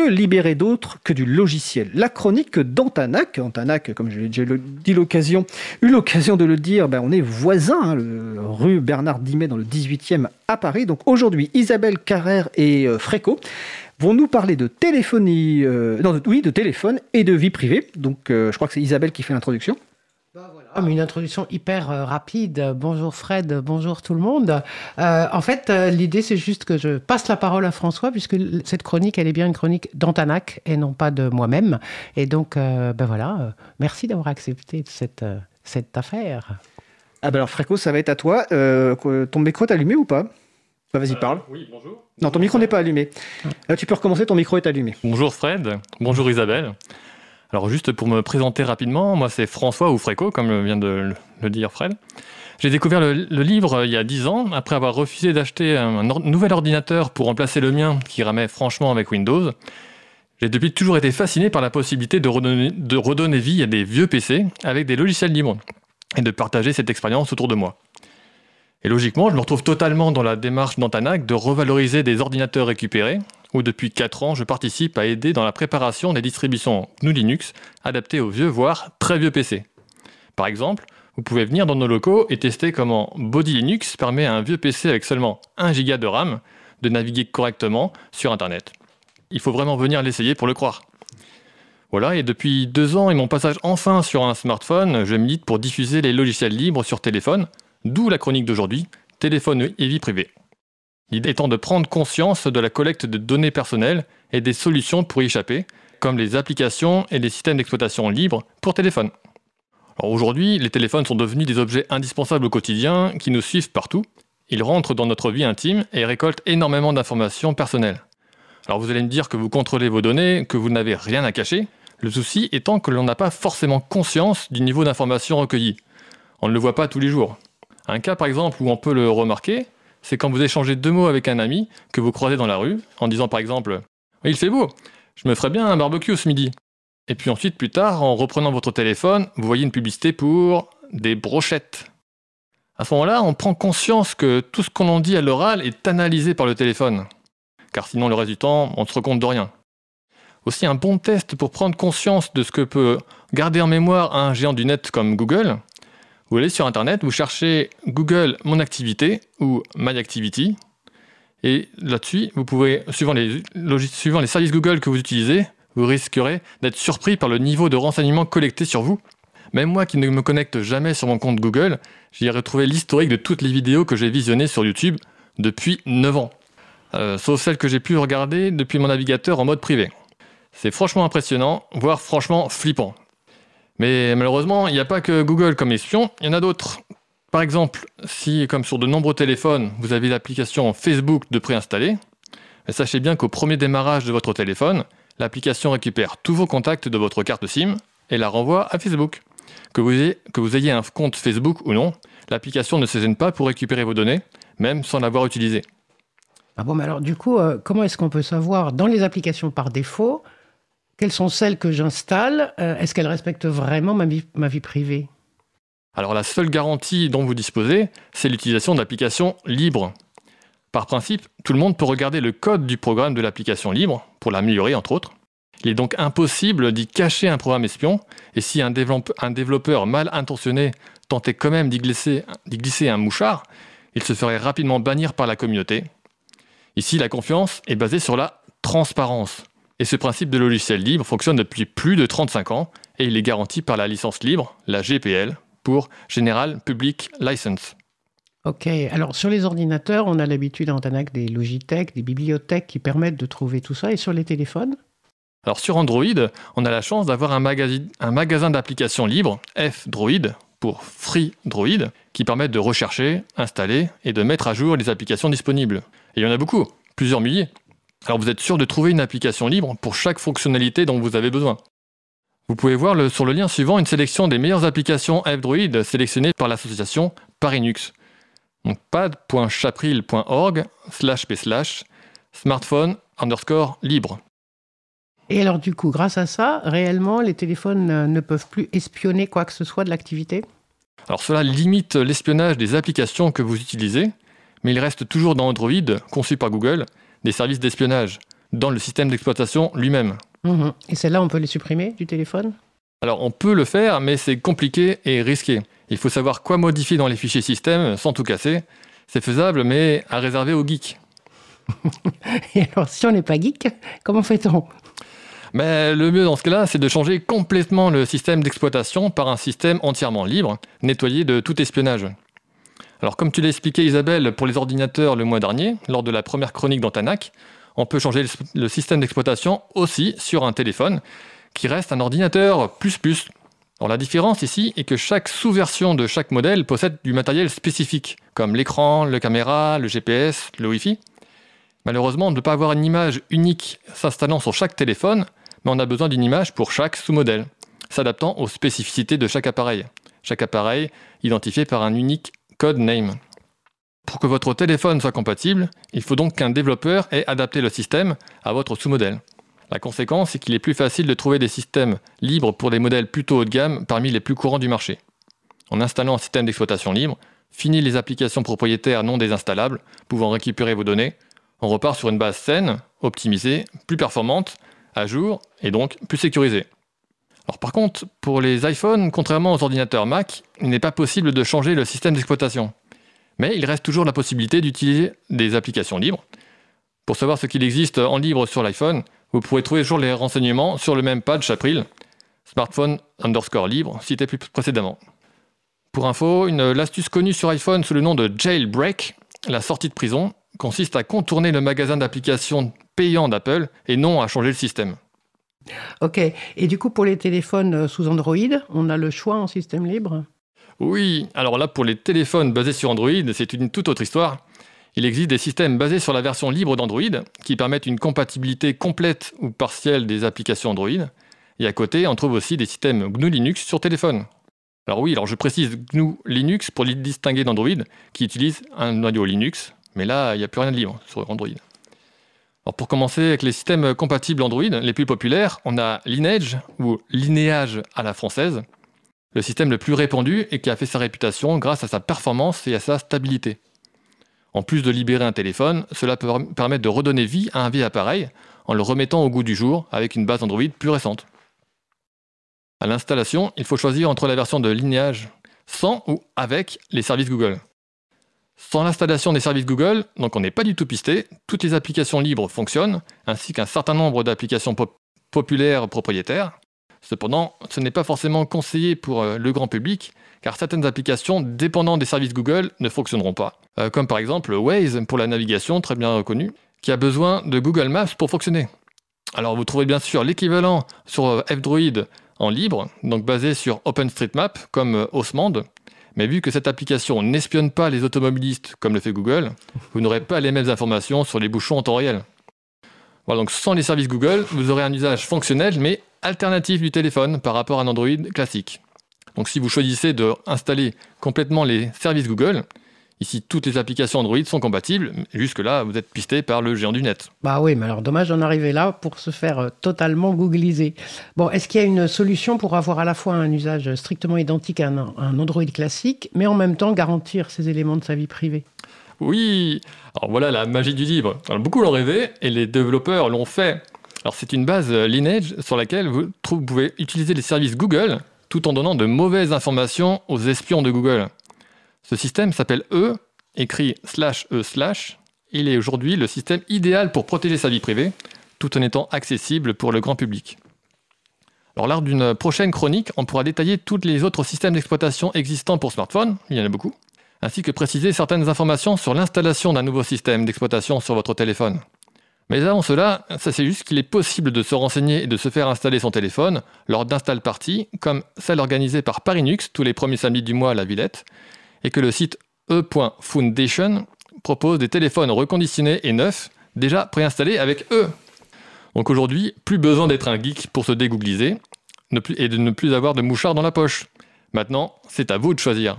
que libérer d'autres que du logiciel La chronique d'Antanac. Antanac, comme j'ai dit l'occasion, eu l'occasion de le dire, ben on est voisins, hein, rue Bernard Dimet dans le 18e à Paris. Donc aujourd'hui, Isabelle Carrère et euh, Fréco vont nous parler de téléphonie, euh, non, oui, de téléphone et de vie privée. Donc euh, je crois que c'est Isabelle qui fait l'introduction. Une introduction hyper euh, rapide. Bonjour Fred, bonjour tout le monde. Euh, en fait, euh, l'idée, c'est juste que je passe la parole à François, puisque cette chronique, elle est bien une chronique d'Antanac et non pas de moi-même. Et donc, ben voilà, merci d'avoir accepté cette, cette affaire. Ah ben alors, Fréco, ça va être à toi. ton micro est allumé ou pas? Bah, Vas-y, parle. Oui, bonjour. Non, ton micro n'est pas allumé. Là, tu peux recommencer, ton micro est allumé. Bonjour Fred, bonjour Isabelle. Alors juste pour me présenter rapidement, moi c'est François ou Fréco, comme vient de le dire Fred. J'ai découvert le, livre euh, il y a 10 ans, après avoir refusé d'acheter un, nouvel ordinateur pour remplacer le mien qui ramait franchement avec Windows. J'ai depuis toujours été fasciné par la possibilité de redonner, de redonner vie à des vieux PC avec des logiciels libres et de partager cette expérience autour de moi. Et logiquement, je me retrouve totalement dans la démarche d'Antanac de revaloriser des ordinateurs récupérés où depuis 4 ans, je participe à aider dans la préparation des distributions GNU Linux adaptées aux vieux, voire très vieux PC. Par exemple, vous pouvez venir dans nos locaux et tester comment Body Linux permet à un vieux PC avec seulement 1 Go de RAM de naviguer correctement sur Internet. Il faut vraiment venir l'essayer pour le croire. Voilà, et depuis deux ans et mon passage enfin sur un smartphone, je milite pour diffuser les logiciels libres sur téléphone, d'où la chronique d'aujourd'hui, téléphone et vie privée. L'idée étant de prendre conscience de la collecte de données personnelles et des solutions pour y échapper, comme les applications et les systèmes d'exploitation libres pour téléphone. Aujourd'hui, les téléphones sont devenus des objets indispensables au quotidien qui nous suivent partout. Ils rentrent dans notre vie intime et récoltent énormément d'informations personnelles. Alors vous allez me dire que vous contrôlez vos données, que vous n'avez rien à cacher. Le souci étant que l'on n'a pas forcément conscience du niveau d'information recueilli. On ne le voit pas tous les jours. Un cas par exemple où on peut le remarquer, c'est quand vous échangez deux mots avec un ami que vous croisez dans la rue, en disant par exemple Il fait beau, je me ferais bien un barbecue ce midi. Et puis ensuite, plus tard, en reprenant votre téléphone, vous voyez une publicité pour des brochettes. À ce moment-là, on prend conscience que tout ce qu'on en dit à l'oral est analysé par le téléphone. Car sinon, le reste du temps, on ne se compte de rien. Aussi, un bon test pour prendre conscience de ce que peut garder en mémoire un géant du net comme Google, vous allez sur Internet, vous cherchez Google Mon Activité ou My Activity. Et là-dessus, vous pouvez, suivant les, services Google que vous utilisez, vous risquerez d'être surpris par le niveau de renseignements collectés sur vous. Même moi qui ne me connecte jamais sur mon compte Google, j'y ai retrouvé l'historique de toutes les vidéos que j'ai visionnées sur YouTube depuis 9 ans. Euh, sauf celles que j'ai pu regarder depuis mon navigateur en mode privé. C'est franchement impressionnant, voire franchement flippant. Mais malheureusement, il n'y a pas que Google comme espion, il y en a d'autres. Par exemple, si, comme sur de nombreux téléphones, vous avez l'application Facebook de préinstallée, sachez bien qu'au premier démarrage de votre téléphone, l'application récupère tous vos contacts de votre carte SIM et la renvoie à Facebook. Que vous ayez, un compte Facebook ou non, l'application ne se gêne pas pour récupérer vos données, même sans l'avoir utilisé. Ah bon, mais alors du coup, euh, comment est-ce qu'on peut savoir dans les applications par défaut quelles sont celles que j'installe euh, Est-ce qu'elles respectent vraiment ma vie, privée? Alors la seule garantie dont vous disposez, c'est l'utilisation d'applications libres. Par principe, tout le monde peut regarder le code du programme de l'application libre, pour l'améliorer entre autres. Il est donc impossible d'y cacher un programme espion, et si un, développeur mal intentionné tentait quand même d'y glisser un mouchard, il se ferait rapidement bannir par la communauté. Ici, la confiance est basée sur la transparence. Et ce principe de logiciel libre fonctionne depuis plus de 35 ans et il est garanti par la licence libre, la GPL, pour General Public License. Ok, alors sur les ordinateurs, on a l'habitude en des Logitech, des bibliothèques qui permettent de trouver tout ça. Et sur les téléphones? Alors sur Android, on a la chance d'avoir un, un, magasin d'applications libres, F-Droid, pour Free Droid, qui permettent de rechercher, installer et de mettre à jour les applications disponibles. Et il y en a beaucoup, plusieurs milliers. Alors vous êtes sûr de trouver une application libre pour chaque fonctionnalité dont vous avez besoin. Vous pouvez voir sur le lien suivant une sélection des meilleures applications F-Droid sélectionnées par l'association Parinux. Donc pad.chapril.org slash p slash smartphone underscore libre. Et alors du coup, grâce à ça, réellement, les téléphones ne peuvent plus espionner quoi que ce soit de l'activité? Alors cela limite l'espionnage des applications que vous utilisez, mais il reste toujours dans Android, conçu par Google, des services d'espionnage, dans le système d'exploitation lui-même. Mhm. Et celles-là, on peut les supprimer du téléphone? Alors on peut le faire, mais c'est compliqué et risqué. Il faut savoir quoi modifier dans les fichiers système sans tout casser. C'est faisable, mais à réserver aux geeks. Et alors, si on n'est pas geek, comment fait-on? Mais le mieux dans ce cas-là, c'est de changer complètement le système d'exploitation par un système entièrement libre, nettoyé de tout espionnage. Alors comme tu l'as expliqué Isabelle pour les ordinateurs le mois dernier, lors de la première chronique d'Antanac, on peut changer le système d'exploitation aussi sur un téléphone, qui reste un ordinateur plus plus. Alors la différence ici est que chaque sous-version de chaque modèle possède du matériel spécifique, comme l'écran, le caméra, le GPS, le Wi-Fi. Malheureusement, on ne peut pas avoir une image unique s'installant sur chaque téléphone, mais on a besoin d'une image pour chaque sous-modèle, s'adaptant aux spécificités de chaque appareil. Chaque appareil identifié par un unique code name. Pour que votre téléphone soit compatible, il faut donc qu'un développeur ait adapté le système à votre sous-modèle. La conséquence est qu'il est plus facile de trouver des systèmes libres pour des modèles plutôt haut de gamme parmi les plus courants du marché. En installant un système d'exploitation libre, fini les applications propriétaires non désinstallables pouvant récupérer vos données, on repart sur une base saine, optimisée, plus performante à jour et donc plus sécurisé. Par contre, pour les iPhones, contrairement aux ordinateurs Mac, il n'est pas possible de changer le système d'exploitation. Mais il reste toujours la possibilité d'utiliser des applications libres. Pour savoir ce qu'il existe en libre sur l'iPhone, vous pourrez trouver toujours les renseignements sur le même patch April, smartphone underscore libre, cité plus précédemment. Pour info, une l'astuce connue sur iPhone sous le nom de jailbreak, la sortie de prison, consiste à contourner le magasin d'applications payant d'Apple et non à changer le système. Ok. Et du coup, pour les téléphones euh, sous Android, on a le choix en système libre? Oui. Alors là, pour les téléphones basés sur Android, c'est une toute autre histoire. Il existe des systèmes basés sur la version libre d'Android qui permettent une compatibilité complète ou partielle des applications Android. Et à côté, on trouve aussi des systèmes GNU Linux sur téléphone. Alors oui, alors je précise GNU Linux pour les distinguer d'Android qui utilise un noyau Linux, mais là, il n'y a plus rien de libre sur Android pour commencer avec les systèmes compatibles Android, les plus populaires, on a Lineage ou Linéage à la française, le système le plus répandu et qui a fait sa réputation grâce à sa performance et à sa stabilité. En plus de libérer un téléphone, cela peut permettre de redonner vie à un vieil appareil en le remettant au goût du jour avec une base Android plus récente. À l'installation, il faut choisir entre la version de Lineage sans ou avec les services Google. Sans l'installation des services Google, donc on n'est pas du tout pisté, toutes les applications libres fonctionnent, ainsi qu'un certain nombre d'applications populaires propriétaires. Cependant, ce n'est pas forcément conseillé pour euh, le grand public, car certaines applications dépendant des services Google ne fonctionneront pas. Euh, comme par exemple Waze pour la navigation, très bien reconnu, qui a besoin de Google Maps pour fonctionner. Alors vous trouvez bien sûr l'équivalent sur euh, F-Droid en libre, donc basé sur OpenStreetMap comme Osmand, mais vu que cette application n'espionne pas les automobilistes comme le fait Google, vous n'aurez pas les mêmes informations sur les bouchons en temps réel. Voilà, donc sans les services Google, vous aurez un usage fonctionnel mais alternatif du téléphone par rapport à un Android classique. Donc si vous choisissez d'installer complètement les services Google, Ici, toutes les applications Android sont compatibles. Jusque-là, vous êtes pisté par le géant du net. Bah oui, mais alors dommage d'en arriver là pour se faire euh, totalement googliser. Bon, est-ce qu'il y a une solution pour avoir à la fois un usage strictement identique à un, Android classique, mais en même temps garantir ces éléments de sa vie privée? Oui, alors voilà la magie du libre. beaucoup l'ont rêvé et les développeurs l'ont fait. Alors c'est une base euh, Lineage sur laquelle vous pouvez utiliser les services Google tout en donnant de mauvaises informations aux espions de Google. Ce système s'appelle E, écrit slash E slash. Il est aujourd'hui le système idéal pour protéger sa vie privée, tout en étant accessible pour le grand public. Alors lors d'une prochaine chronique, on pourra détailler tous les autres systèmes d'exploitation existants pour smartphone, il y en a beaucoup, ainsi que préciser certaines informations sur l'installation d'un nouveau système d'exploitation sur votre téléphone. Mais avant cela, ça c'est juste qu'il est possible de se renseigner et de se faire installer son téléphone lors d'install parties, comme celle organisée par Parinux tous les premiers samedis du mois à la Villette, et que le site e.foundation propose des téléphones reconditionnés et neufs, déjà préinstallés avec E. Donc aujourd'hui, plus besoin d'être un geek pour se dégoogliser et de ne plus avoir de mouchard dans la poche. Maintenant, c'est à vous de choisir.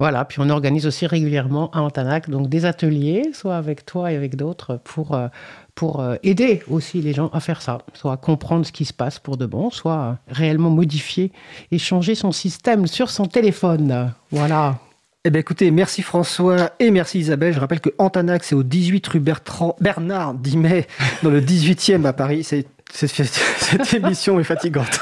Voilà, puis on organise aussi régulièrement à Antanac donc des ateliers, soit avec toi et avec d'autres, pour, euh, pour euh, aider aussi les gens à faire ça, soit comprendre ce qui se passe pour de bon, soit réellement modifier et changer son système sur son téléphone. Voilà. Eh bien écoutez, merci François et merci Isabelle. Je rappelle que Antanac, c'est au 18 rue Bernard Dimet, dans le 18e à Paris. Cette émission est fatigante.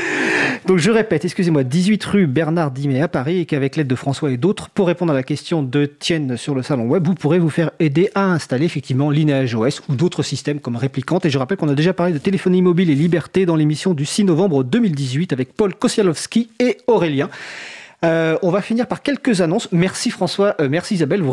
Donc je répète, excusez-moi, 18 rue Bernard Dimet à Paris et qu'avec l'aide de François et d'autres, pour répondre à la question de Tienne sur le salon web, vous pourrez vous faire aider à installer effectivement Lineage OS ou d'autres systèmes comme Réplicante. Et je rappelle qu'on a déjà parlé de téléphonie mobile et liberté dans l'émission du 6 novembre 2018 avec Paul Kosialowski et Aurélien. Euh, on va finir par quelques annonces. Merci François, euh, merci Isabelle.